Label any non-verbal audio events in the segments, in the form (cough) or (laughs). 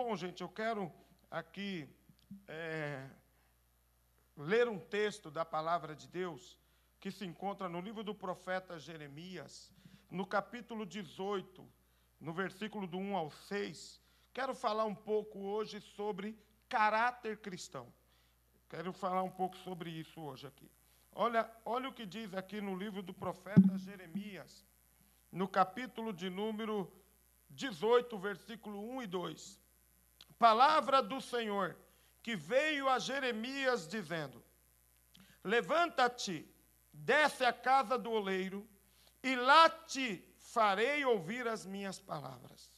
Bom, gente, eu quero aqui é, ler um texto da palavra de Deus que se encontra no livro do profeta Jeremias, no capítulo 18, no versículo do 1 ao 6. Quero falar um pouco hoje sobre caráter cristão. Quero falar um pouco sobre isso hoje aqui. Olha, olha o que diz aqui no livro do profeta Jeremias, no capítulo de número 18, versículo 1 e 2. Palavra do Senhor que veio a Jeremias dizendo: Levanta-te, desce à casa do oleiro, e lá te farei ouvir as minhas palavras.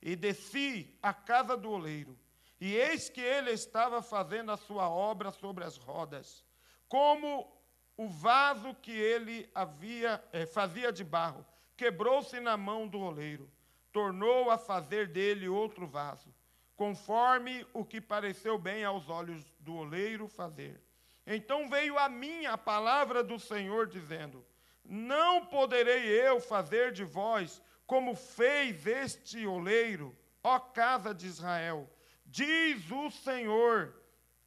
E desci à casa do oleiro, e eis que ele estava fazendo a sua obra sobre as rodas, como o vaso que ele havia eh, fazia de barro, quebrou-se na mão do oleiro, tornou a fazer dele outro vaso, conforme o que pareceu bem aos olhos do oleiro fazer. Então veio a mim a palavra do Senhor, dizendo: Não poderei eu fazer de vós como fez este oleiro, ó casa de Israel. Diz o Senhor,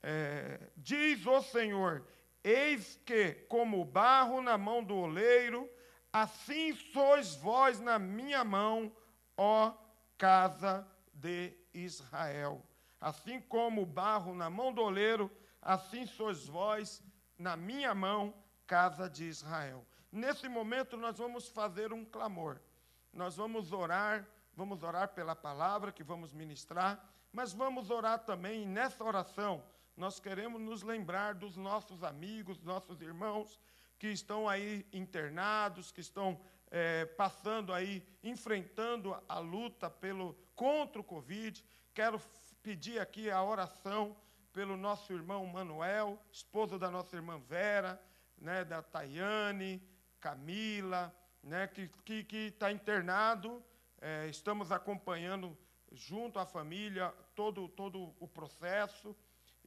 é, diz o Senhor, eis que, como barro na mão do oleiro, assim sois vós na minha mão, ó casa de Israel. Assim como o barro na mão do oleiro, assim sois vós na minha mão, casa de Israel. Nesse momento nós vamos fazer um clamor. Nós vamos orar, vamos orar pela palavra que vamos ministrar, mas vamos orar também nessa oração. Nós queremos nos lembrar dos nossos amigos, nossos irmãos que estão aí internados, que estão é, passando aí, enfrentando a luta pelo, contra o Covid. Quero pedir aqui a oração pelo nosso irmão Manuel, esposo da nossa irmã Vera, né, da Tayane, Camila, né, que está tá internado. É, estamos acompanhando junto à família todo, todo o processo.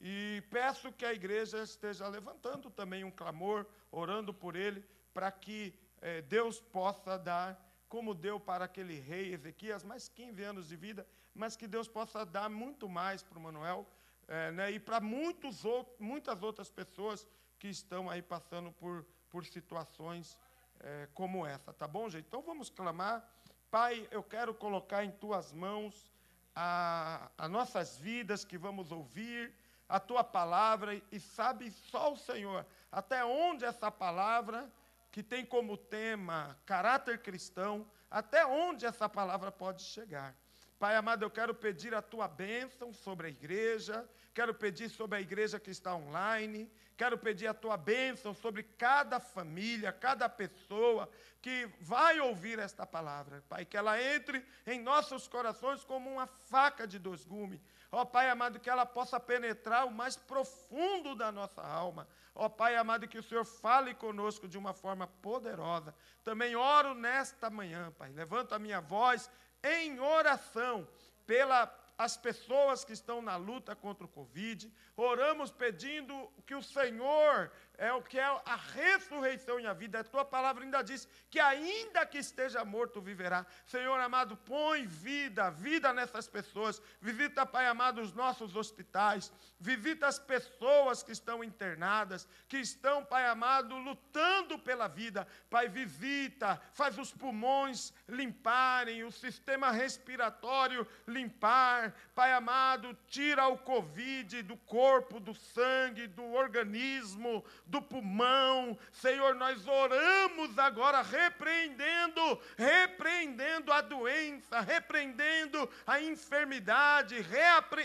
E peço que a igreja esteja levantando também um clamor, orando por ele, para que é, Deus possa dar, como deu para aquele rei Ezequias, mais 15 anos de vida, mas que Deus possa dar muito mais para o Manuel é, né, e para muitas outras pessoas que estão aí passando por, por situações é, como essa, tá bom, gente? Então vamos clamar. Pai, eu quero colocar em tuas mãos as nossas vidas que vamos ouvir, a tua palavra, e sabe só o Senhor até onde essa palavra que tem como tema caráter cristão, até onde essa palavra pode chegar. Pai amado, eu quero pedir a tua bênção sobre a igreja, quero pedir sobre a igreja que está online, quero pedir a tua bênção sobre cada família, cada pessoa que vai ouvir esta palavra, Pai, que ela entre em nossos corações como uma faca de dois gumes. Ó Pai amado, que ela possa penetrar o mais profundo da nossa alma, Ó Pai amado, que o Senhor fale conosco de uma forma poderosa. Também oro nesta manhã, Pai. Levanto a minha voz em oração pela as pessoas que estão na luta contra o Covid. Oramos pedindo que o Senhor é o que é a ressurreição e a vida. A tua palavra ainda diz que ainda que esteja morto, viverá. Senhor amado, põe vida, vida nessas pessoas. Visita, Pai amado, os nossos hospitais. Visita as pessoas que estão internadas, que estão, Pai amado, lutando pela vida. Pai, visita, faz os pulmões limparem, o sistema respiratório limpar. Pai amado, tira o Covid do corpo, do sangue, do organismo, do pulmão. Senhor, nós oramos agora repreendendo, repreendendo a doença, repreendendo a enfermidade,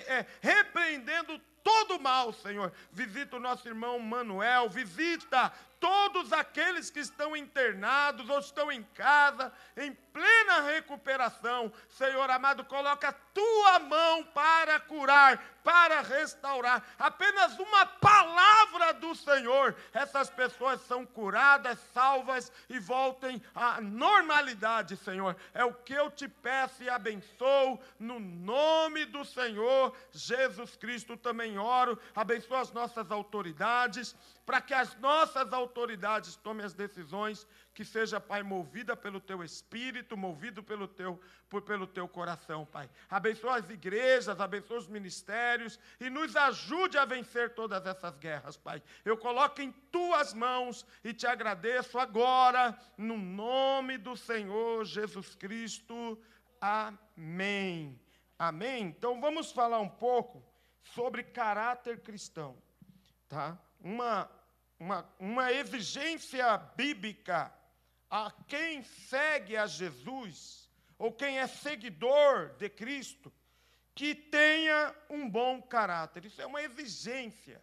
é, repreendendo todo mal, Senhor. Visita o nosso irmão Manuel, visita todos aqueles que estão internados ou estão em casa, em plena recuperação. Senhor amado, coloca a tua mão para curar, para restaurar. Apenas uma palavra do Senhor, essas pessoas são curadas, salvas e voltem à normalidade, Senhor. É o que eu te peço e abençoo no nome do Senhor Jesus Cristo. Também oro, abençoa as nossas autoridades, para que as nossas autoridades tomem as decisões que seja, Pai, movida pelo teu espírito, movido pelo teu, por, pelo teu coração, Pai. Abençoa as igrejas, abençoa os ministérios e nos ajude a vencer todas essas guerras, Pai. Eu coloco em tuas mãos e te agradeço agora, no nome do Senhor Jesus Cristo. Amém. Amém? Então vamos falar um pouco sobre caráter cristão, tá? Uma, uma, uma exigência bíblica a quem segue a Jesus, ou quem é seguidor de Cristo, que tenha um bom caráter. Isso é uma exigência.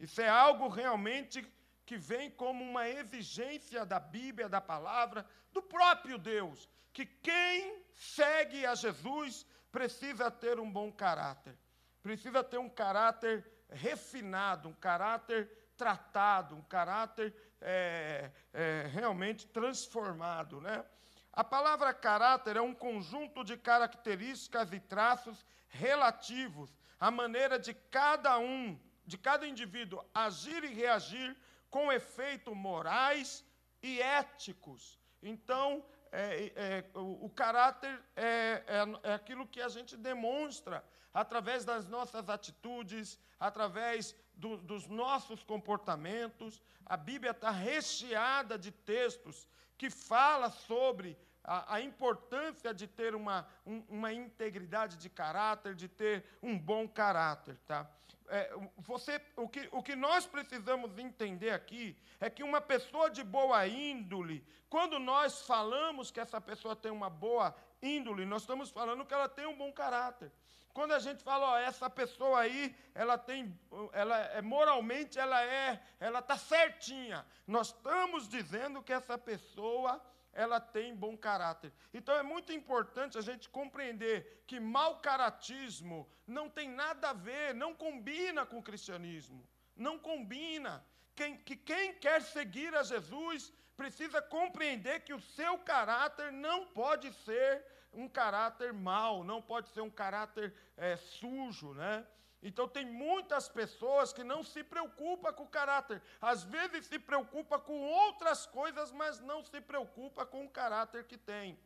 Isso é algo realmente que vem como uma exigência da Bíblia, da palavra, do próprio Deus, que quem segue a Jesus precisa ter um bom caráter. Precisa ter um caráter refinado, um caráter tratado, um caráter é, é, realmente transformado. Né? A palavra caráter é um conjunto de características e traços relativos à maneira de cada um, de cada indivíduo agir e reagir com efeitos morais e éticos. Então, é, é, o, o, caráter é, é, é aquilo que a gente demonstra através das nossas atitudes, através do, dos nossos comportamentos. A Bíblia está recheada de textos que fala sobre a, a importância de ter uma, um, uma integridade de caráter, de ter um bom caráter. Tá? É, você, o, que, o que nós precisamos entender aqui é que uma pessoa de boa índole, quando nós falamos que essa pessoa tem uma boa índole, nós estamos falando que ela tem um bom caráter. Quando a gente fala, ó, essa pessoa aí, ela tem, ela é moralmente, ela é, ela está certinha. Nós estamos dizendo que essa pessoa ela tem bom caráter. Então é muito importante a gente compreender que mau caratismo não tem nada a ver, não combina com o cristianismo. Não combina. Quem, que quem quer seguir a Jesus precisa compreender que o seu caráter não pode ser um caráter mau, não pode ser um caráter é, sujo, né? Então tem muitas pessoas que não se preocupam com o caráter. Às vezes se preocupa com outras coisas, mas não se preocupa com o caráter que tem.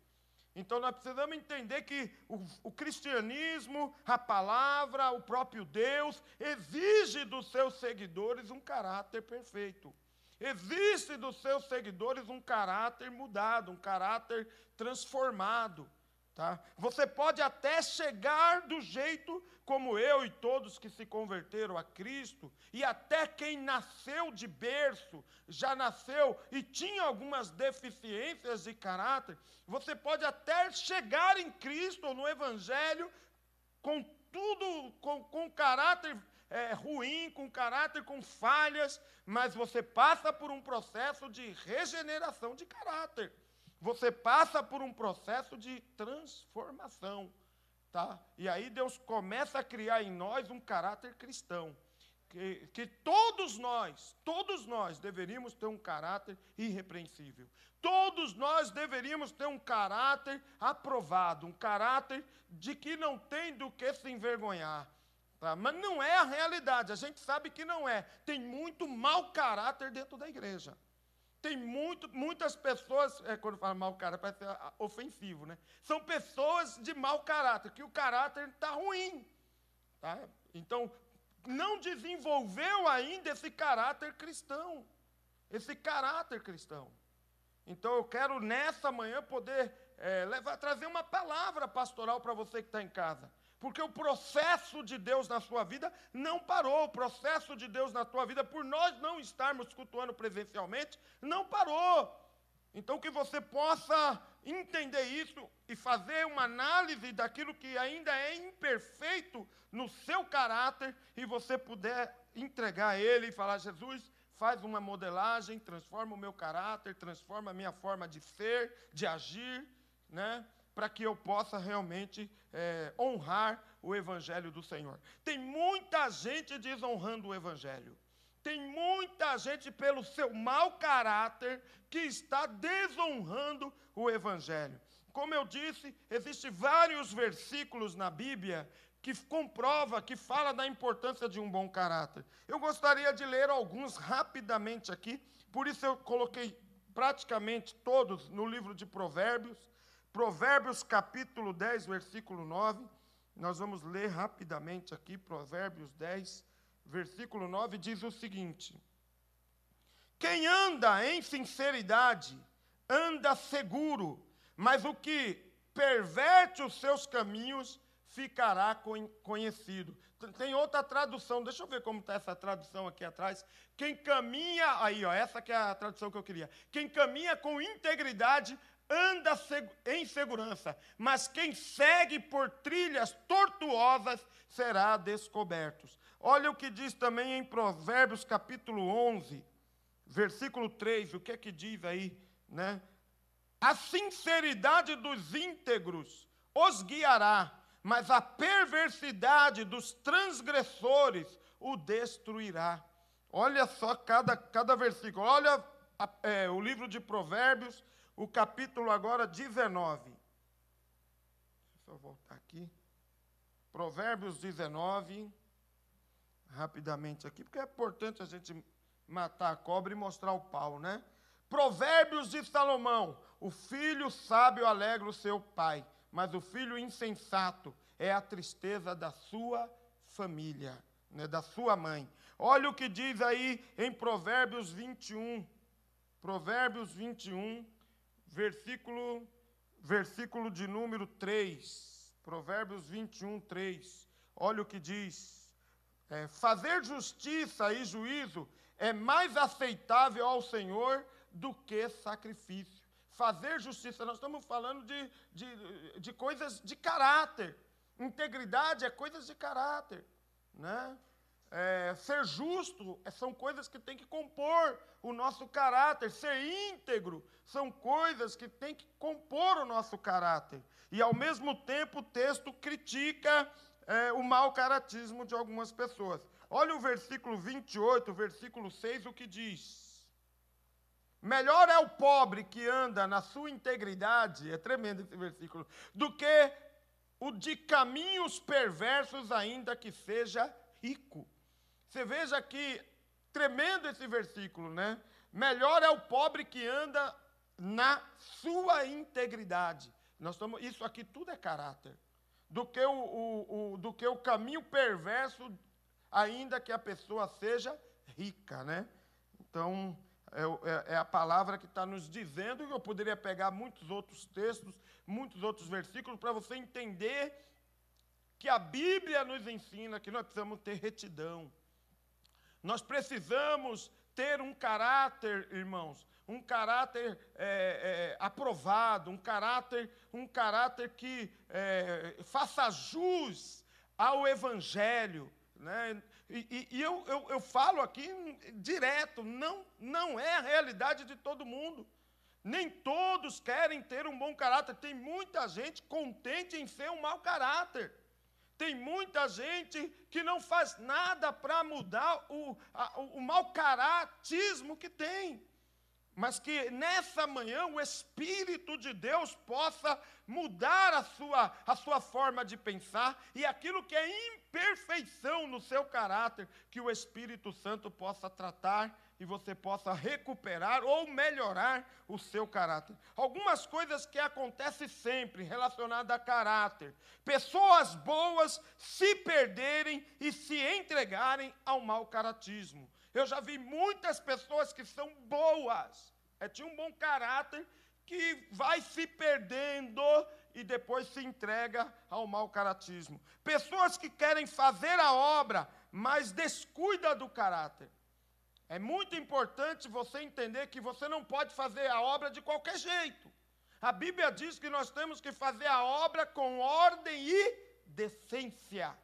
Então nós precisamos entender que o, o, cristianismo, a palavra, o próprio Deus, exige dos seus seguidores um caráter perfeito. Existe dos seus seguidores um caráter mudado, um caráter transformado. Tá? Você pode até chegar do jeito como eu e todos que se converteram a Cristo, e até quem nasceu de berço, já nasceu e tinha algumas deficiências de caráter, você pode até chegar em Cristo ou no Evangelho com tudo, com, com caráter é, ruim, com caráter com falhas, mas você passa por um processo de regeneração de caráter. Você passa por um processo de transformação. Tá? E aí Deus começa a criar em nós um caráter cristão. Que, que todos nós, todos nós deveríamos ter um caráter irrepreensível. Todos nós deveríamos ter um caráter aprovado, um caráter de que não tem do que se envergonhar. Tá? Mas não é a realidade, a gente sabe que não é. Tem muito mau caráter dentro da igreja. Tem muito, muitas pessoas, é, quando fala mau caráter, parece ofensivo, né? São pessoas de mau caráter, que o caráter está ruim. Tá? Então, não desenvolveu ainda esse caráter cristão. Esse caráter cristão. Então, eu quero nessa manhã poder é, levar, trazer uma palavra pastoral para você que está em casa. Porque o processo de Deus na sua vida não parou. O processo de Deus na tua vida, por nós não estarmos cultuando presencialmente, não parou. Então, que você possa entender isso e fazer uma análise daquilo que ainda é imperfeito no seu caráter e você puder entregar a Ele e falar: Jesus, faz uma modelagem, transforma o meu caráter, transforma a minha forma de ser, de agir, né? Para que eu possa realmente é, honrar o Evangelho do Senhor. Tem muita gente desonrando o Evangelho. Tem muita gente, pelo seu mau caráter, que está desonrando o Evangelho. Como eu disse, existem vários versículos na Bíblia que comprova, que fala da importância de um bom caráter. Eu gostaria de ler alguns rapidamente aqui, por isso eu coloquei praticamente todos no livro de Provérbios. Provérbios capítulo 10, versículo 9. Nós vamos ler rapidamente aqui, Provérbios 10, versículo 9, diz o seguinte: Quem anda em sinceridade, anda seguro, mas o que perverte os seus caminhos ficará conhecido. Tem outra tradução, deixa eu ver como está essa tradução aqui atrás. Quem caminha, aí, ó, essa que é a tradução que eu queria. Quem caminha com integridade anda em segurança, mas quem segue por trilhas tortuosas será descoberto. Olha o que diz também em Provérbios capítulo 11, versículo 3, o que é que diz aí, né? A sinceridade dos íntegros os guiará, mas a perversidade dos transgressores o destruirá. Olha só cada, cada versículo. Olha é, o livro de Provérbios, o capítulo agora 19. Deixa eu só voltar aqui. Provérbios 19. Rapidamente aqui, porque é importante a gente matar a cobra e mostrar o pau, né? Provérbios de Salomão: O filho sábio alegra o seu pai, mas o filho insensato é a tristeza da sua família, né, da sua mãe. Olha o que diz aí em Provérbios 21. Provérbios 21, versículo, versículo de número 3. Provérbios 21, 3. Olha o que diz. É, fazer justiça e juízo é mais aceitável ao Senhor do que sacrifício. Fazer justiça, nós estamos falando de, de, de coisas de caráter. Integridade é coisas de caráter. Né? É, ser justo é, são coisas que tem que compor o nosso caráter. Ser íntegro são coisas que tem que compor o nosso caráter. E, ao mesmo tempo, o texto critica é, o mau caratismo de algumas pessoas. Olha o versículo 28, versículo 6, o que diz. Melhor é o pobre que anda na sua integridade, é tremendo esse versículo, do que o de caminhos perversos, ainda que seja rico. Você veja que, tremendo esse versículo, né? Melhor é o pobre que anda na sua integridade. Nós estamos, isso aqui tudo é caráter. Do que o, o, o, do que o caminho perverso, ainda que a pessoa seja rica, né? Então, é, é, é a palavra que está nos dizendo, e eu poderia pegar muitos outros textos, muitos outros versículos, para você entender que a Bíblia nos ensina que nós precisamos ter retidão. Nós precisamos ter um caráter, irmãos, um caráter é, é, aprovado, um caráter, um caráter que é, faça jus ao Evangelho. Né? E, e eu, eu, eu, falo aqui direto, não, não é a realidade de todo mundo. Nem todos querem ter um bom caráter. Tem muita gente contente em ser um mau caráter. Tem muita gente que não faz nada para mudar o, a, o mau caratismo que tem mas que nessa manhã o Espírito de Deus possa mudar a sua, a sua forma de pensar e aquilo que é imperfeição no seu caráter, que o Espírito Santo possa tratar e você possa recuperar ou melhorar o seu caráter. Algumas coisas que acontecem sempre relacionadas a caráter. Pessoas boas se perderem e se entregarem ao mau caratismo. Eu já vi muitas pessoas que são boas, é, tinha um bom caráter, que vai se perdendo e depois se entrega ao mau caratismo. Pessoas que querem fazer a obra, mas descuida do caráter. É muito importante você entender que você não pode fazer a obra de qualquer jeito. A Bíblia diz que nós temos que fazer a obra com ordem e decência.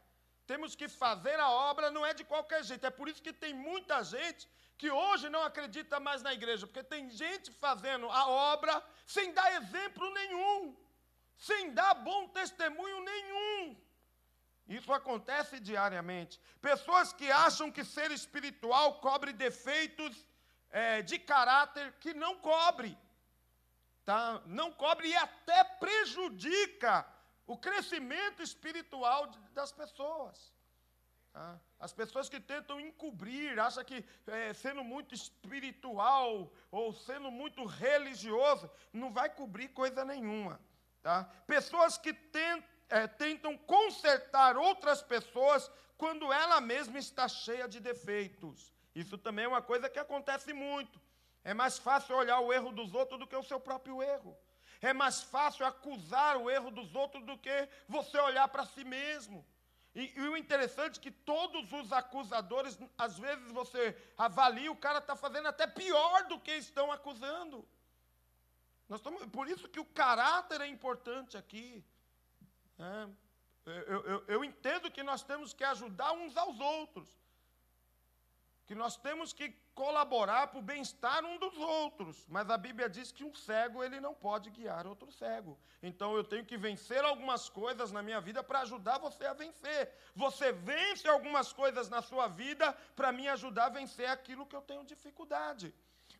Temos que fazer a obra, não é de qualquer jeito. É por isso que tem muita gente que hoje não acredita mais na igreja, porque tem gente fazendo a obra sem dar exemplo nenhum, sem dar bom testemunho nenhum. Isso acontece diariamente. Pessoas que acham que ser espiritual cobre defeitos é, de caráter que não cobre. Tá? Não cobre e até prejudica o crescimento espiritual das pessoas. Tá? As pessoas que tentam encobrir, acham que é, sendo muito espiritual ou sendo muito religioso, não vai cobrir coisa nenhuma. Tá? Pessoas que tentam, é, tentam consertar outras pessoas quando ela mesma está cheia de defeitos. Isso também é uma coisa que acontece muito. É mais fácil olhar o erro dos outros do que o seu próprio erro. É mais fácil acusar o erro dos outros do que você olhar para si mesmo. E, e, o interessante é que todos os acusadores, às vezes você avalia, o cara está fazendo até pior do que estão acusando. Nós estamos, por isso que o caráter é importante aqui. É, eu, eu, eu entendo que nós temos que ajudar uns aos outros que nós temos que colaborar para o bem-estar um dos outros. Mas a Bíblia diz que um cego ele não pode guiar outro cego. Então eu tenho que vencer algumas coisas na minha vida para ajudar você a vencer. Você vence algumas coisas na sua vida para me ajudar a vencer aquilo que eu tenho dificuldade.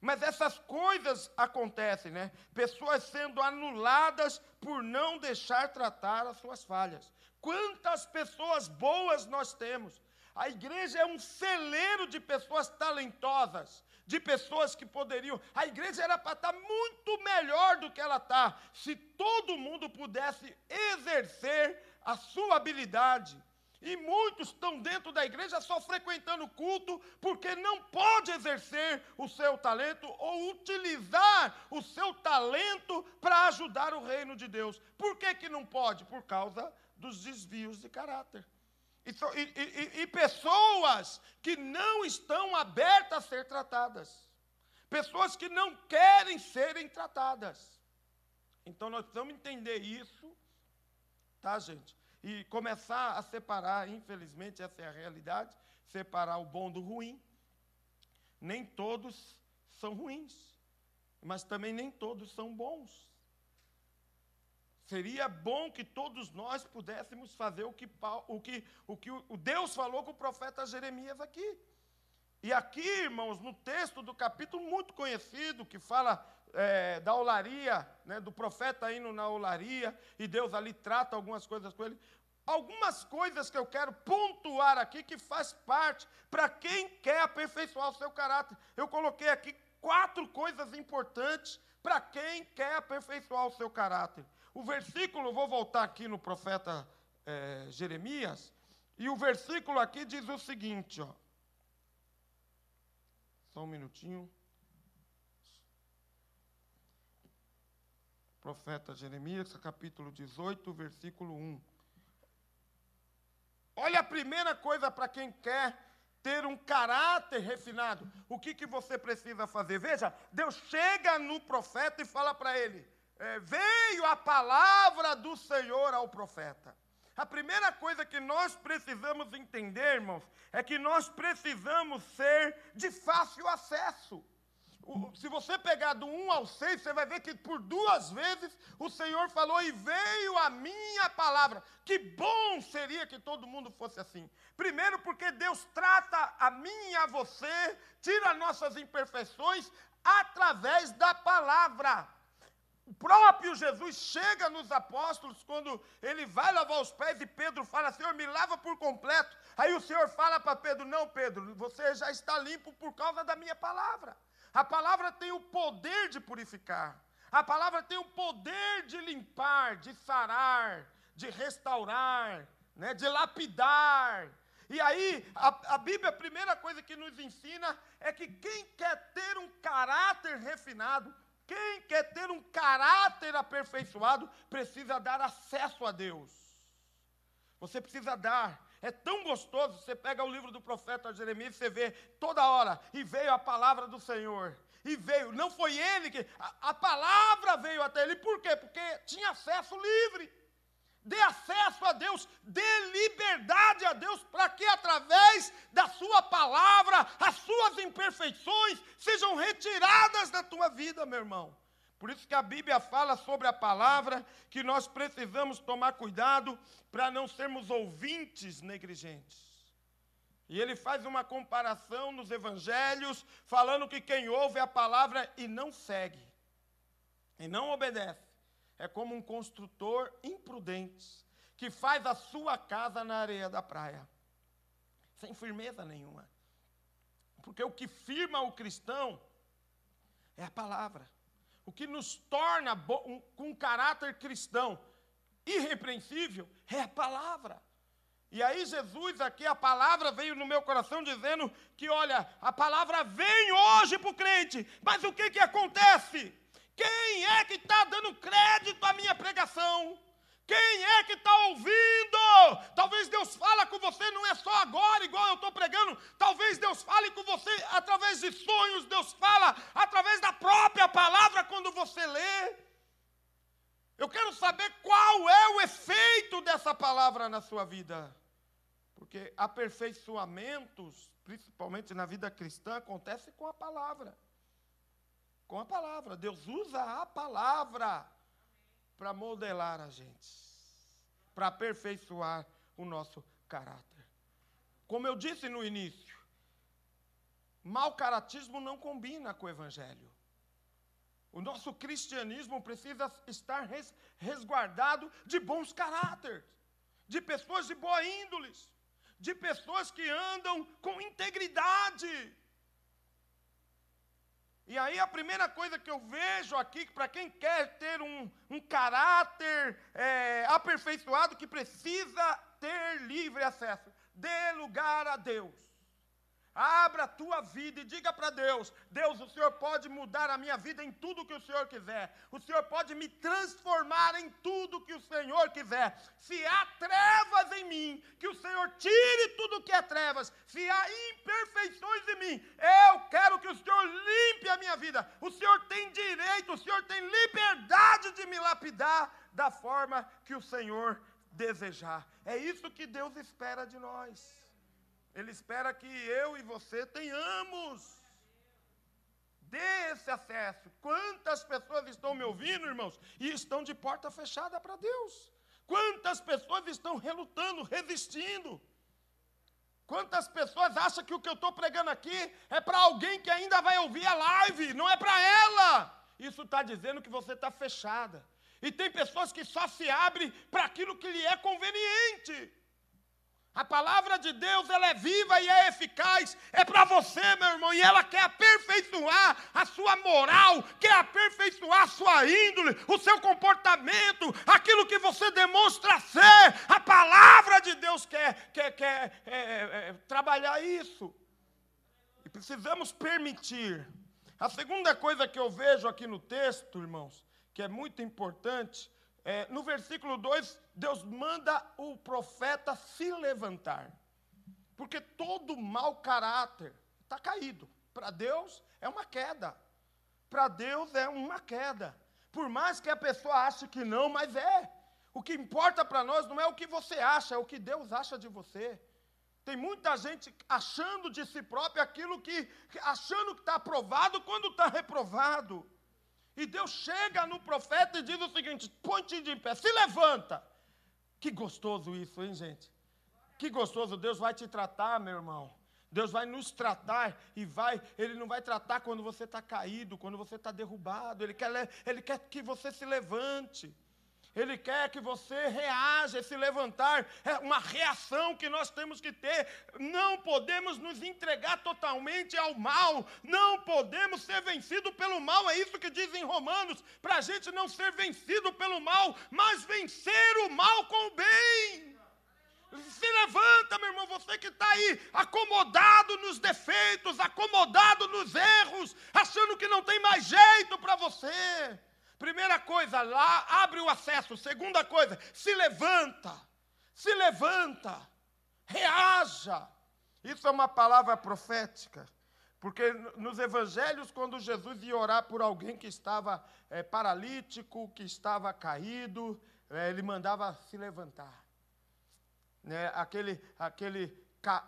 Mas essas coisas acontecem, né? Pessoas sendo anuladas por não deixar tratar as suas falhas. Quantas pessoas boas nós temos, a igreja é um celeiro de pessoas talentosas, de pessoas que poderiam. A igreja era para estar muito melhor do que ela está, se todo mundo pudesse exercer a sua habilidade. E muitos estão dentro da igreja só frequentando culto porque não pode exercer o seu talento ou utilizar o seu talento para ajudar o reino de Deus. Por que, que não pode? Por causa dos desvios de caráter. E, e, e, pessoas que não estão abertas a ser tratadas. Pessoas que não querem serem tratadas. Então nós precisamos entender isso, tá, gente? E começar a separar, infelizmente, essa é a realidade, separar o bom do ruim. Nem todos são ruins, mas também nem todos são bons. Seria bom que todos nós pudéssemos fazer o que, o que, o que o Deus falou com o profeta Jeremias aqui. E aqui, irmãos, no texto do capítulo muito conhecido, que fala é, da olaria, né, do profeta indo na olaria, e Deus ali trata algumas coisas com ele. Algumas coisas que eu quero pontuar aqui que faz parte para quem quer aperfeiçoar o seu caráter. Eu coloquei aqui quatro coisas importantes para quem quer aperfeiçoar o seu caráter. O versículo, vou voltar aqui no profeta é, Jeremias, e o versículo aqui diz o seguinte, ó. Só um minutinho. Profeta Jeremias, capítulo 18, versículo 1. Olha a primeira coisa para quem quer ter um caráter refinado. O que, que você precisa fazer? Veja, Deus chega no profeta e fala para ele: é, veio a palavra do Senhor ao profeta. A primeira coisa que nós precisamos entender, irmãos, é que nós precisamos ser de fácil acesso. Se você pegar do 1 ao 6, você vai ver que por duas vezes o Senhor falou: E veio a minha palavra. Que bom seria que todo mundo fosse assim. Primeiro, porque Deus trata a mim e a você, tira nossas imperfeições através da palavra. O próprio Jesus chega nos apóstolos quando ele vai lavar os pés e Pedro fala: Senhor, me lava por completo. Aí o Senhor fala para Pedro: Não, Pedro, você já está limpo por causa da minha palavra. A palavra tem o poder de purificar. A palavra tem o poder de limpar, de sarar, de restaurar, né, de lapidar. E aí, a, a Bíblia, a primeira coisa que nos ensina é que quem quer ter um caráter refinado, quem quer ter um caráter aperfeiçoado precisa dar acesso a Deus. Você precisa dar. É tão gostoso, você pega o livro do profeta Jeremias você vê toda hora, e veio a palavra do Senhor. E veio, não foi ele que. A, a palavra veio até ele, por quê? Porque tinha acesso livre dê acesso a Deus, dê liberdade a Deus, para que através da Sua palavra, as suas imperfeições sejam retiradas da tua vida, meu irmão. Por isso que a Bíblia fala sobre a palavra, que nós precisamos tomar cuidado para não sermos ouvintes negligentes. E ele faz uma comparação nos evangelhos, falando que quem ouve a palavra e não segue, e não obedece, é como um construtor imprudente, que faz a sua casa na areia da praia, sem firmeza nenhuma. Porque o que firma o cristão é a palavra. O que nos torna com um caráter cristão irrepreensível é a palavra. E aí, Jesus, aqui a palavra veio no meu coração dizendo que, olha, a palavra vem hoje para o crente, mas o que, que acontece? Quem é que está dando crédito à minha pregação? Quem é que está ouvindo? Talvez Deus fala com você, não é só agora, igual eu estou pregando. Talvez Deus fale com você através de sonhos, Deus fala através da própria palavra quando você lê. Eu quero saber qual é o efeito dessa palavra na sua vida. Porque aperfeiçoamentos, principalmente na vida cristã, acontece com a palavra. Com a palavra. Deus usa a palavra para modelar a gente, para aperfeiçoar o nosso caráter. Como eu disse no início, mau caratismo não combina com o evangelho. O nosso cristianismo precisa estar resguardado de bons caráteres, de pessoas de boa índole de pessoas que andam com integridade. E aí a primeira coisa que eu vejo aqui, para quem quer ter um, um caráter é, aperfeiçoado, que precisa ter livre acesso, dê lugar a Deus. Abra a tua vida e diga para Deus: Deus, o Senhor pode mudar a minha vida em tudo que o Senhor quiser. O Senhor pode me transformar em tudo que o Senhor quiser. Se há trevas em mim, que o Senhor tire tudo que é trevas. Se há imperfeições em mim, eu quero que o Senhor limpe a minha vida. O Senhor tem direito, o Senhor tem liberdade de me lapidar da forma que o Senhor desejar. É isso que Deus espera de nós. Ele espera que eu e você tenhamos. Dê esse acesso. Quantas pessoas estão me ouvindo, irmãos, e estão de porta fechada para Deus? Quantas pessoas estão relutando, resistindo? Quantas pessoas acham que o que eu estou pregando aqui é para alguém que ainda vai ouvir a live, não é para ela? Isso está dizendo que você está fechada. E tem pessoas que só se abrem para aquilo que lhe é conveniente. A palavra de Deus, ela é viva e é eficaz. É para você, meu irmão, e ela quer aperfeiçoar a sua moral, quer aperfeiçoar a sua índole, o seu comportamento, aquilo que você demonstra ser. A palavra de Deus quer, quer, quer é, é, é, trabalhar isso. E precisamos permitir. A segunda coisa que eu vejo aqui no texto, irmãos, que é muito importante, é, no versículo 2, Deus manda o profeta se levantar. Porque todo mau caráter está caído. Para Deus é uma queda. Para Deus é uma queda. Por mais que a pessoa ache que não, mas é. O que importa para nós não é o que você acha, é o que Deus acha de você. Tem muita gente achando de si próprio aquilo que, achando que está aprovado quando está reprovado. E Deus chega no profeta e diz o seguinte: ponte de pé, se levanta. Que gostoso isso, hein, gente? Que gostoso. Deus vai te tratar, meu irmão. Deus vai nos tratar e vai, Ele não vai tratar quando você está caído, quando você está derrubado. Ele quer, ele quer que você se levante. Ele quer que você reaja, se levantar, é uma reação que nós temos que ter. Não podemos nos entregar totalmente ao mal, não podemos ser vencidos pelo mal, é isso que diz em Romanos, para a gente não ser vencido pelo mal, mas vencer o mal com o bem. Se levanta, meu irmão, você que está aí acomodado nos defeitos, acomodado nos erros, achando que não tem mais jeito para você. Primeira coisa, lá abre o acesso. Segunda coisa, se levanta. Se levanta. Reaja. Isso é uma palavra profética. Porque nos evangelhos, quando Jesus ia orar por alguém que estava é, paralítico, que estava caído, é, ele mandava se levantar. Né? Aquele, aquele,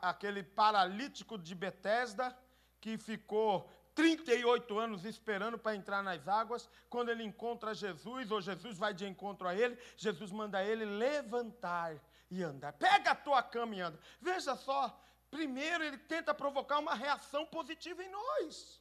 aquele paralítico de Betesda, que ficou 38 anos esperando para entrar nas águas. Quando ele encontra Jesus, ou Jesus vai de encontro a ele, Jesus manda ele levantar e andar. Pega a tua cama e anda. Veja só, primeiro ele tenta provocar uma reação positiva em nós.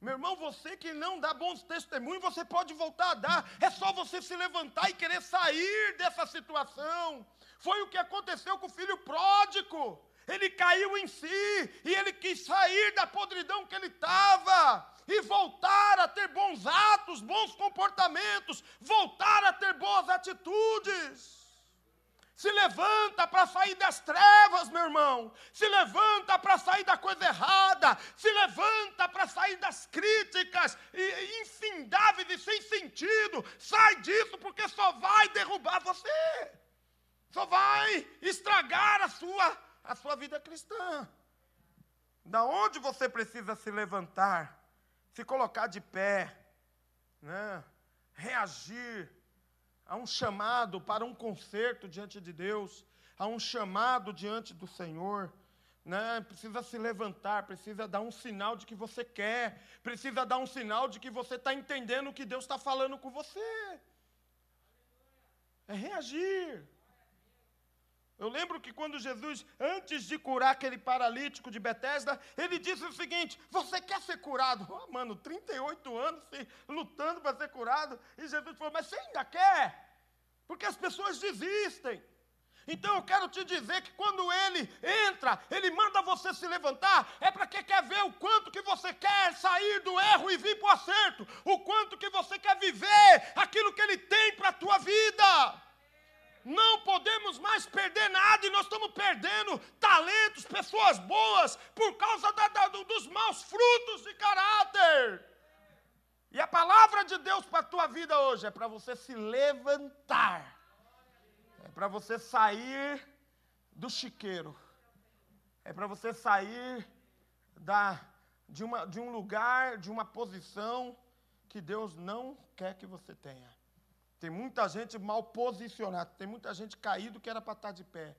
Meu irmão, você que não dá bons testemunhos, você pode voltar a dar. É só você se levantar e querer sair dessa situação. Foi o que aconteceu com o filho pródigo. Ele caiu em si e ele quis sair da podridão que ele estava e voltar a ter bons atos, bons comportamentos, voltar a ter boas atitudes. Se levanta para sair das trevas, meu irmão. Se levanta para sair da coisa errada. Se levanta para sair das críticas infindáveis e sem sentido. Sai disso, porque só vai derrubar você. Só vai estragar a sua, a sua vida cristã. Da onde você precisa se levantar, se colocar de pé, né? reagir há um chamado para um conserto diante de Deus, há um chamado diante do Senhor. Né? Precisa se levantar, precisa dar um sinal de que você quer, precisa dar um sinal de que você está entendendo o que Deus está falando com você. É reagir. Eu lembro que quando Jesus, antes de curar aquele paralítico de Betesda, ele disse o seguinte: Você quer ser curado? Oh, mano, 38 anos lutando para ser curado. E Jesus falou: Mas você ainda quer? Porque as pessoas desistem. Então eu quero te dizer que quando ele entra, ele manda você se levantar, é para que quer ver o quanto que você quer sair do erro e vir para o acerto, o quanto que você quer viver aquilo que ele tem para a tua vida. Mais perder nada e nós estamos perdendo talentos, pessoas boas, por causa da, da, dos maus frutos de caráter. E a palavra de Deus para a tua vida hoje é para você se levantar, é para você sair do chiqueiro, é para você sair da, de, uma, de um lugar, de uma posição que Deus não quer que você tenha. Tem muita gente mal posicionada, tem muita gente caído que era para estar de pé.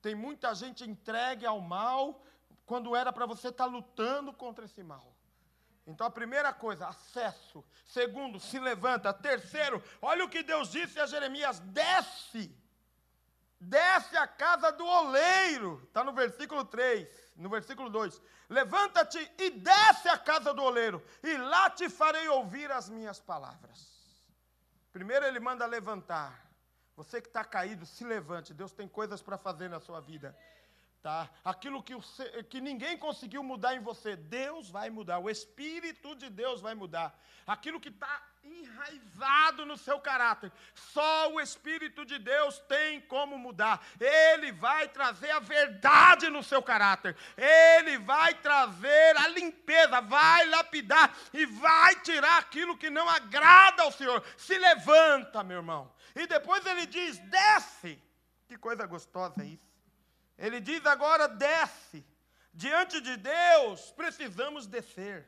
Tem muita gente entregue ao mal quando era para você estar lutando contra esse mal. Então a primeira coisa, acesso. Segundo, se levanta. Terceiro, olha o que Deus disse a Jeremias: desce. Desce a casa do oleiro. Está no versículo 3, no versículo 2. Levanta-te e desce a casa do oleiro, e lá te farei ouvir as minhas palavras. Primeiro ele manda levantar. Você que está caído, se levante. Deus tem coisas para fazer na sua vida. Tá? Aquilo que, o, que ninguém conseguiu mudar em você, Deus vai mudar, o Espírito de Deus vai mudar. Aquilo que está enraizado no seu caráter, só o Espírito de Deus tem como mudar. Ele vai trazer a verdade no seu caráter, ele vai trazer a limpeza, vai lapidar e vai tirar aquilo que não agrada ao Senhor. Se levanta, meu irmão. E depois ele diz: desce. Que coisa gostosa é isso. Ele diz agora: desce. Diante de Deus, precisamos descer.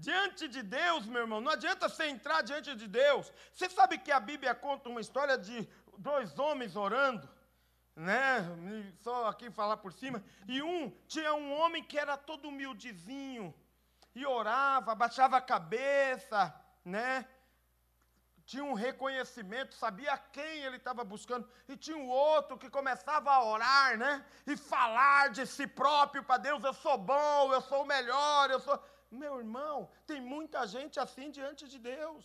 Diante de Deus, meu irmão, não adianta você entrar diante de Deus. Você sabe que a Bíblia conta uma história de dois homens orando, né? Só aqui falar por cima. E um tinha um homem que era todo humildezinho e orava, baixava a cabeça, né? tinha um reconhecimento, sabia quem ele estava buscando, e tinha um outro que começava a orar, né? E falar de si próprio para Deus: eu sou bom, eu sou o melhor, eu sou. Meu irmão, tem muita gente assim diante de Deus.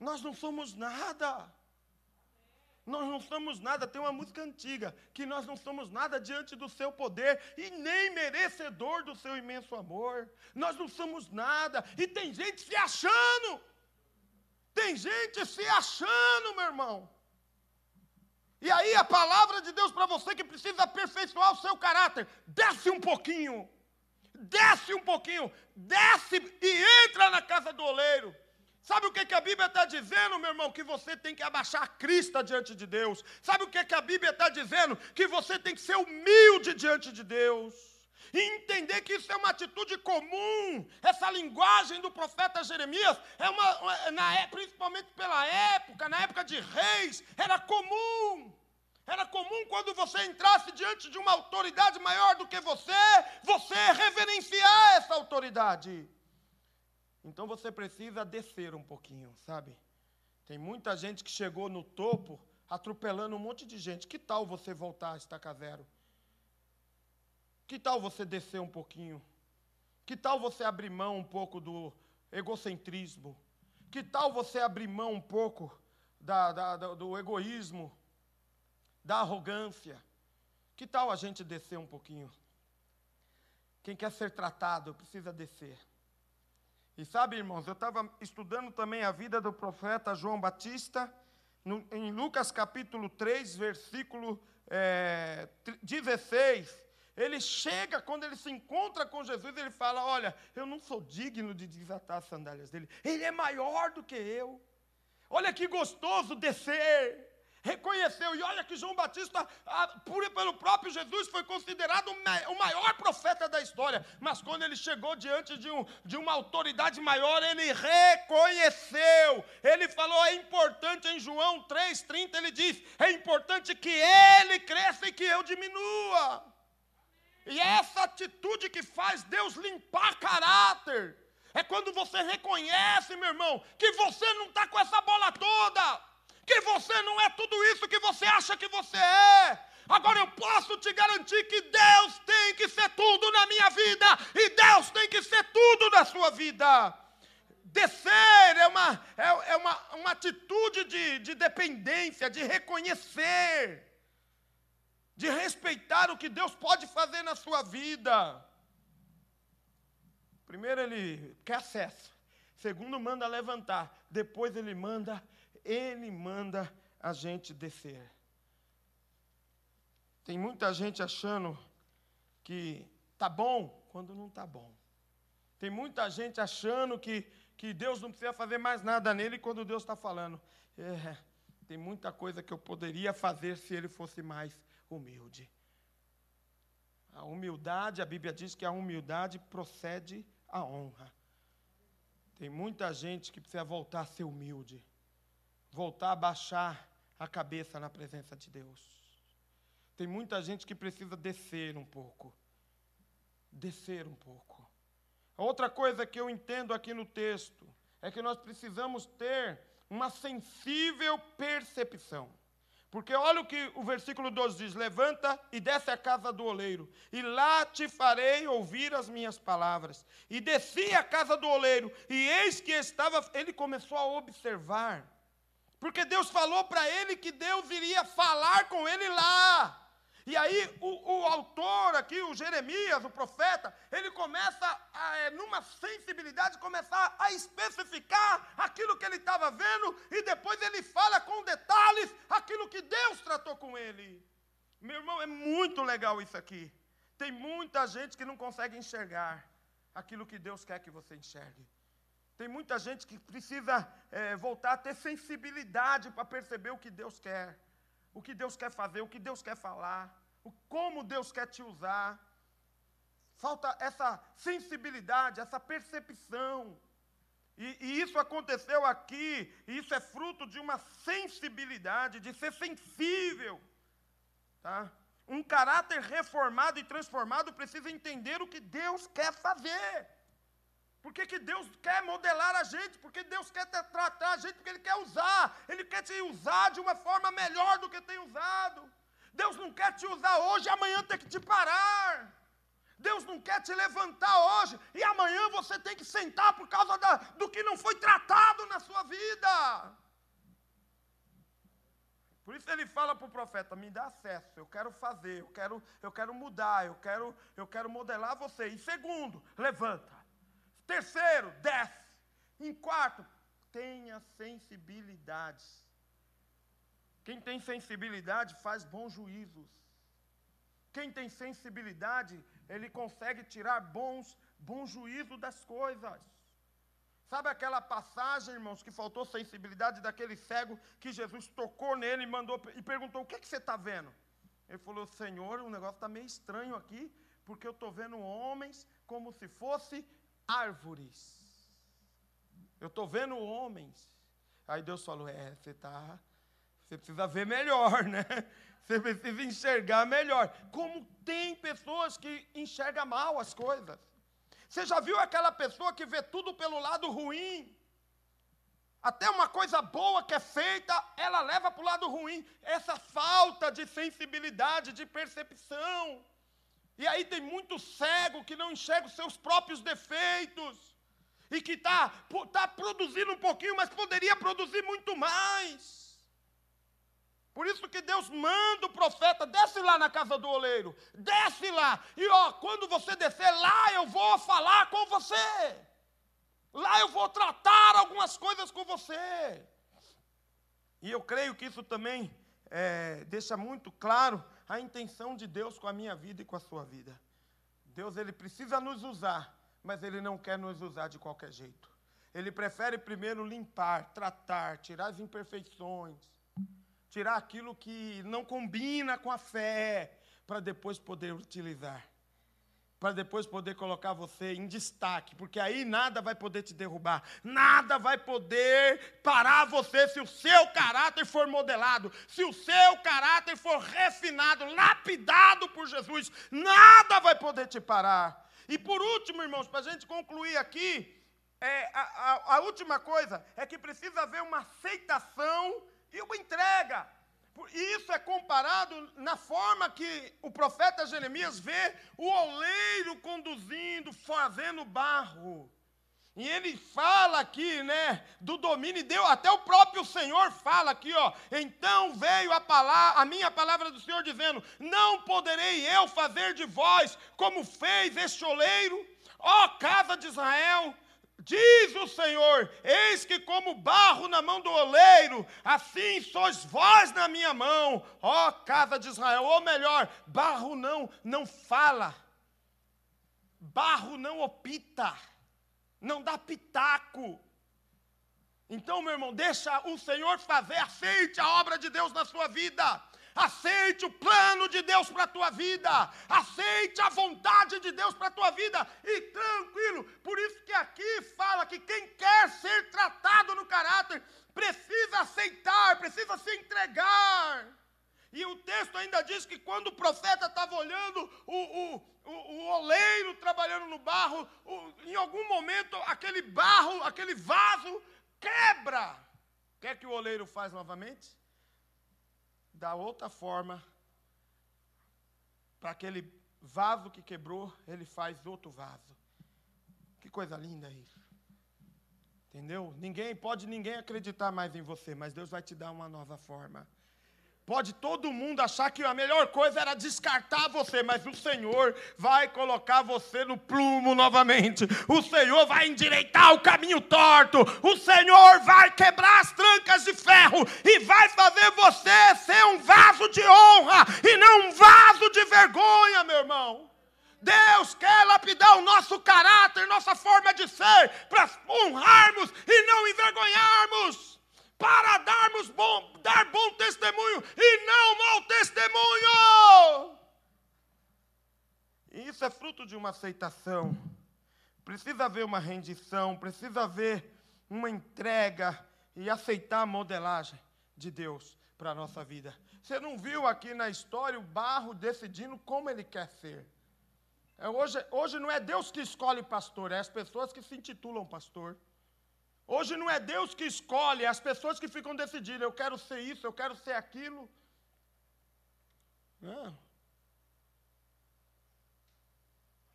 Nós não somos nada. Nós não somos nada. Tem uma música antiga que nós não somos nada diante do seu poder e nem merecedor do seu imenso amor. Nós não somos nada. E tem gente se achando. Tem gente se achando, meu irmão. E aí a palavra de Deus para você que precisa aperfeiçoar o seu caráter, desce um pouquinho. Desce um pouquinho, desce e entra na casa do oleiro. Sabe o que, que a Bíblia está dizendo, meu irmão? Que você tem que abaixar a crista diante de Deus. Sabe o que, que a Bíblia está dizendo? Que você tem que ser humilde diante de Deus e entender que isso é uma atitude comum. Essa linguagem do profeta Jeremias é uma, na, é, principalmente pela época, na época de reis, era comum. Era comum quando você entrasse diante de uma autoridade maior do que você, você reverenciar essa autoridade. Então você precisa descer um pouquinho, sabe? Tem muita gente que chegou no topo atropelando um monte de gente. Que tal você voltar a estaca zero? Que tal você descer um pouquinho? Que tal você abrir mão um pouco do egocentrismo? Que tal você abrir mão um pouco da, da, do egoísmo, da arrogância? Que tal a gente descer um pouquinho? Quem quer ser tratado precisa descer. E sabe, irmãos, eu estava estudando também a vida do profeta João Batista, no, em Lucas capítulo 3, versículo é, 16. Ele chega, quando ele se encontra com Jesus, ele fala: Olha, eu não sou digno de desatar as sandálias dele, ele é maior do que eu. Olha que gostoso descer reconheceu. E olha que João Batista, pelo próprio Jesus, foi considerado o maior profeta da história. Mas quando ele chegou diante de, um, de uma autoridade maior, ele reconheceu. Ele falou: é importante, em João 3,30, ele diz: é importante que ele cresça e que eu diminua. E é essa atitude que faz Deus limpar caráter. É quando você reconhece, meu irmão, que você não está com essa bola toda que você não é tudo isso que você acha que você é. Agora eu posso te garantir que Deus tem que ser tudo na minha vida e Deus tem que ser tudo na sua vida. Descer é uma, é, é uma, uma atitude de, de dependência, de reconhecer, de respeitar o que Deus pode fazer na sua vida. Primeiro, ele quer acesso. Segundo, manda levantar. Depois, ele manda ele manda a gente descer. Tem muita gente achando que tá bom quando não tá bom. Tem muita gente achando que, que Deus não precisa fazer mais nada nele quando Deus está falando. É, tem muita coisa que eu poderia fazer se ele fosse mais humilde. A humildade, a Bíblia diz que a humildade procede a honra. Tem muita gente que precisa voltar a ser humilde voltar a baixar a cabeça na presença de Deus. Tem muita gente que precisa descer um pouco. Descer um pouco. Outra coisa que eu entendo aqui no texto é que nós precisamos ter uma sensível percepção. Porque olha o que o versículo 12 diz: Levanta e desce à casa do oleiro, e lá te farei ouvir as minhas palavras. E desci à casa do oleiro, e eis que estava. Ele começou a observar porque Deus falou para ele que Deus iria falar com ele lá. E aí o, o, autor aqui, o Jeremias, o profeta, ele começa, a, é, numa sensibilidade, começar a especificar aquilo que ele estava vendo, e depois ele fala com detalhes aquilo que Deus tratou com ele. Meu irmão, é muito legal isso aqui. Tem muita gente que não consegue enxergar aquilo que Deus quer que você enxergue. Tem muita gente que precisa é, voltar a ter sensibilidade para perceber o que Deus quer, o que Deus quer fazer, o que Deus quer falar, o, como Deus quer te usar. Falta essa sensibilidade, essa percepção. E, e, isso aconteceu aqui, e isso é fruto de uma sensibilidade, de ser sensível. Tá? Um caráter reformado e transformado precisa entender o que Deus quer fazer. Por que, que Deus quer modelar a gente? Porque Deus quer tratar a gente, porque Ele quer usar. Ele quer te usar de uma forma melhor do que tem usado. Deus não quer te usar hoje e amanhã tem que te parar. Deus não quer te levantar hoje e amanhã você tem que sentar por causa da, do que não foi tratado na sua vida. Por isso ele fala para o profeta: me dá acesso, eu quero fazer, eu quero, eu quero mudar, eu quero, eu quero modelar você. E segundo, levanta. Terceiro, desce. Em quarto, tenha sensibilidade. Quem tem sensibilidade faz bons juízos. Quem tem sensibilidade, ele consegue tirar bons, bom juízo das coisas. Sabe aquela passagem, irmãos, que faltou sensibilidade daquele cego que Jesus tocou nele e mandou e perguntou: "O que, é que você está vendo?" Ele falou: "Senhor, o negócio está meio estranho aqui, porque eu estou vendo homens como se fosse árvores. Eu estou vendo homens. Aí Deus falou: É, você tá, você precisa ver melhor, (laughs) né? Você precisa enxergar melhor. Como tem pessoas que enxergam mal as coisas. Você já viu aquela pessoa que vê tudo pelo lado ruim? Até uma coisa boa que é feita, ela leva para o lado ruim. Essa falta de sensibilidade, de percepção. E aí tem muito cego que não enxerga os seus próprios defeitos. E que está tá produzindo um pouquinho, mas poderia produzir muito mais. Por isso que Deus manda o profeta, desce lá na casa do oleiro, desce lá, e ó, quando você descer lá, eu vou falar com você. Lá eu vou tratar algumas coisas com você. E eu creio que isso também é, deixa muito claro a intenção de Deus com a minha vida e com a sua vida. Deus ele precisa nos usar, mas ele não quer nos usar de qualquer jeito. Ele prefere primeiro limpar, tratar, tirar as imperfeições, tirar aquilo que não combina com a fé, para depois poder utilizar para depois poder colocar você em destaque, porque aí nada vai poder te derrubar, nada vai poder parar você se o seu caráter for modelado, se o seu caráter for refinado, lapidado por Jesus, nada vai poder te parar. E por último, irmãos, para a gente concluir aqui, é, a, a, a última coisa é que precisa haver uma aceitação e uma entrega. E isso é comparado na forma que o profeta Jeremias vê o oleiro conduzindo, fazendo barro. E ele fala aqui, né, do domínio, deu até o próprio Senhor fala aqui, ó. Então veio a palavra, a minha palavra do Senhor dizendo: Não poderei eu fazer de vós como fez este oleiro, ó casa de Israel, Diz o Senhor: Eis que, como barro na mão do oleiro, assim sois vós na minha mão, ó casa de Israel. Ou melhor, barro não, não fala, barro não opita, não dá pitaco. Então, meu irmão, deixa o Senhor fazer, aceite a obra de Deus na sua vida. Aceite o plano de Deus para a tua vida. Aceite a vontade de Deus para a tua vida. E tranquilo. Por isso que aqui fala que quem quer ser tratado no caráter precisa aceitar, precisa se entregar. E o texto ainda diz que quando o profeta estava olhando o, o, o, o, oleiro trabalhando no barro, em algum momento aquele barro, aquele vaso quebra. O que é que o oleiro faz novamente? Da outra forma, para aquele vaso que quebrou, ele faz outro vaso. Que coisa linda isso. Entendeu? Ninguém pode ninguém acreditar mais em você, mas Deus vai te dar uma nova forma. Pode todo mundo achar que a melhor coisa era descartar você, mas o Senhor vai colocar você no plumo novamente. O Senhor vai endireitar o caminho torto. O Senhor vai quebrar as trancas de ferro e vai fazer você ser um vaso de honra e não um vaso de vergonha, meu irmão. Deus quer lapidar o nosso caráter, nossa forma de ser, para honrarmos e não envergonharmos para darmos bom, dar bom testemunho e não mau testemunho. E isso é fruto de uma aceitação. Precisa haver uma rendição, precisa haver uma entrega e aceitar a modelagem de Deus para a nossa vida. Você não viu aqui na história o barro decidindo como ele quer ser. É, hoje, hoje não é Deus que escolhe pastor, é as pessoas que se intitulam pastor. Hoje não é Deus que escolhe, é as pessoas que ficam decidindo, eu quero ser isso, eu quero ser aquilo. Não.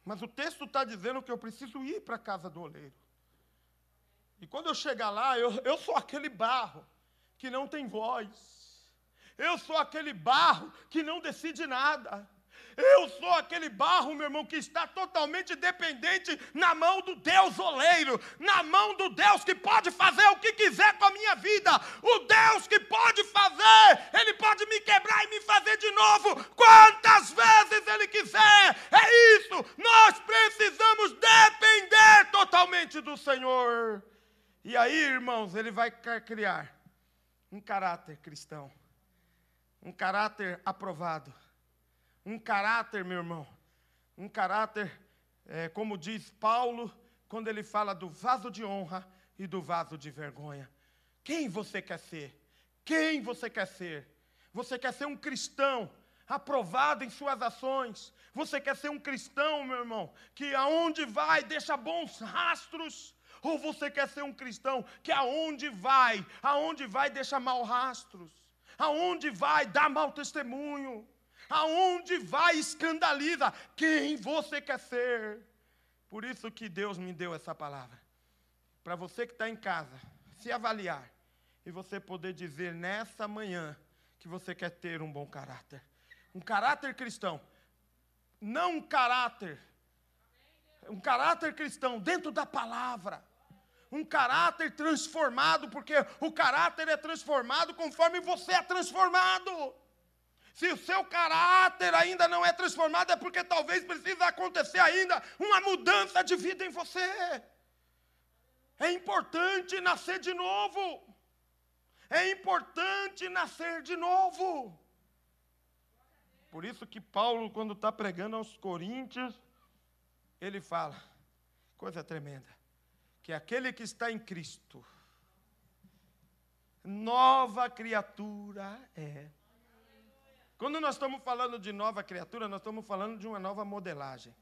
Mas o texto está dizendo que eu preciso ir para a casa do oleiro. E quando eu chegar lá, eu, eu sou aquele barro que não tem voz. Eu sou aquele barro que não decide nada. Eu sou aquele barro, meu irmão, que está totalmente dependente na mão do Deus oleiro, na mão do Deus que pode fazer o que quiser com a minha vida. O Deus que pode fazer, Ele pode me quebrar e me fazer de novo quantas vezes Ele quiser. É isso, nós precisamos depender totalmente do Senhor. E aí, irmãos, Ele vai criar um caráter cristão, um caráter aprovado um caráter, meu irmão, um caráter, é, como diz Paulo, quando ele fala do vaso de honra e do vaso de vergonha. Quem você quer ser? Quem você quer ser? Você quer ser um cristão aprovado em suas ações? Você quer ser um cristão, meu irmão, que aonde vai deixa bons rastros? Ou você quer ser um cristão que aonde vai, aonde vai deixa mau rastros? Aonde vai dá mau testemunho? Aonde vai, escandaliza quem você quer ser. Por isso que Deus me deu essa palavra. Para você que está em casa, se avaliar e você poder dizer nessa manhã que você quer ter um bom caráter. Um caráter cristão. Não um caráter. Um caráter cristão dentro da palavra um caráter transformado, porque o caráter é transformado conforme você é transformado. Se o seu caráter ainda não é transformado, é porque talvez precise acontecer ainda uma mudança de vida em você. É importante nascer de novo. É importante nascer de novo. Por isso que Paulo, quando está pregando aos Coríntios, ele fala, coisa tremenda que aquele que está em Cristo, nova criatura é. Quando nós estamos falando de nova criatura, nós estamos falando de uma nova modelagem.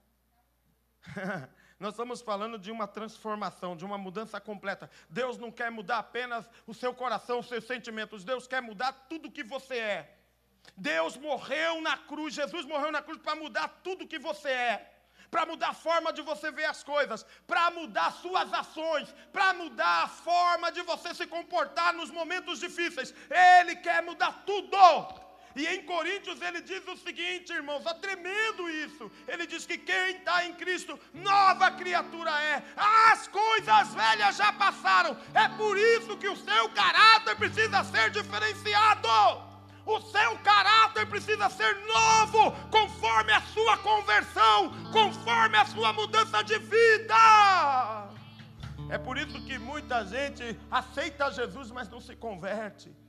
(laughs) nós estamos falando de uma transformação, de uma mudança completa. Deus não quer mudar apenas o seu coração, os seus sentimentos. Deus quer mudar tudo que você é. Deus morreu na cruz, Jesus morreu na cruz para mudar tudo que você é para mudar a forma de você ver as coisas, para mudar suas ações, para mudar a forma de você se comportar nos momentos difíceis. Ele quer mudar tudo. E em Coríntios ele diz o seguinte, irmãos, é tremendo isso. Ele diz que quem está em Cristo, nova criatura é. As coisas velhas já passaram. É por isso que o seu caráter precisa ser diferenciado. O seu caráter precisa ser novo, conforme a sua conversão, conforme a sua mudança de vida. É por isso que muita gente aceita Jesus, mas não se converte.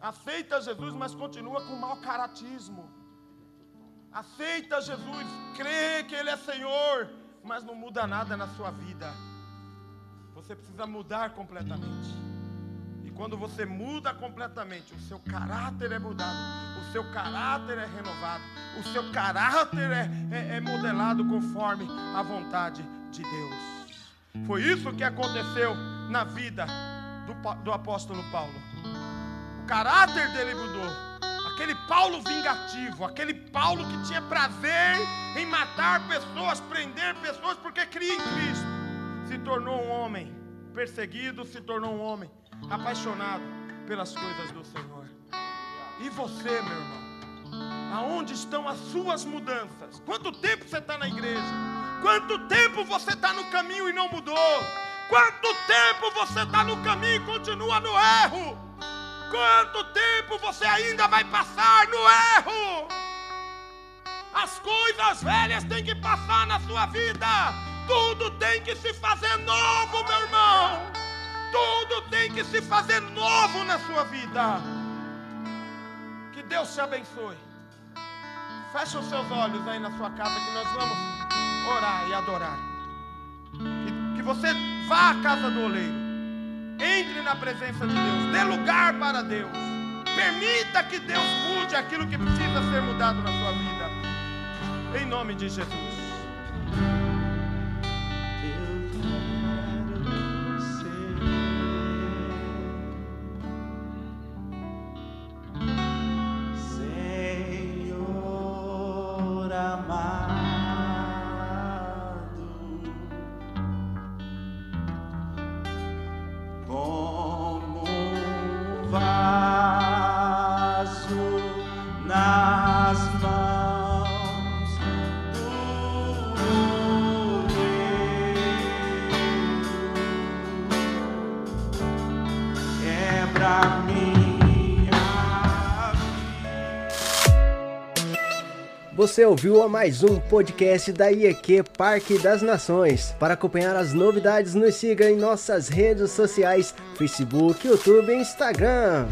Aceita Jesus, mas continua com mau caratismo. Aceita Jesus, crê que Ele é Senhor, mas não muda nada na sua vida. Você precisa mudar completamente quando você muda completamente, o seu caráter é mudado, o seu caráter é renovado, o seu caráter é, é, é modelado conforme a vontade de Deus. Foi isso que aconteceu na vida do, do apóstolo Paulo. Caráter dele mudou. Aquele Paulo vingativo, aquele Paulo que tinha prazer em matar pessoas, prender pessoas porque cria em Cristo, se tornou um homem perseguido, se tornou um homem apaixonado pelas coisas do Senhor. E você, meu irmão? Aonde estão as suas mudanças? Quanto tempo você está na igreja? Quanto tempo você está no caminho e não mudou? Quanto tempo você está no caminho e continua no erro? Quanto tempo você ainda vai passar no erro? As coisas velhas têm que passar na sua vida. Tudo tem que se fazer novo, meu irmão. Tudo tem que se fazer novo na sua vida. Que Deus te abençoe. Feche os seus olhos aí na sua casa que nós vamos orar e adorar. Que, que você vá à casa do oleiro. Entre na presença de Deus. Dê lugar para Deus. Permita que Deus mude aquilo que precisa ser mudado na sua vida. Em nome de Jesus. Você ouviu a mais um podcast da IEQ Parque das Nações. Para acompanhar as novidades, nos siga em nossas redes sociais: Facebook, YouTube e Instagram.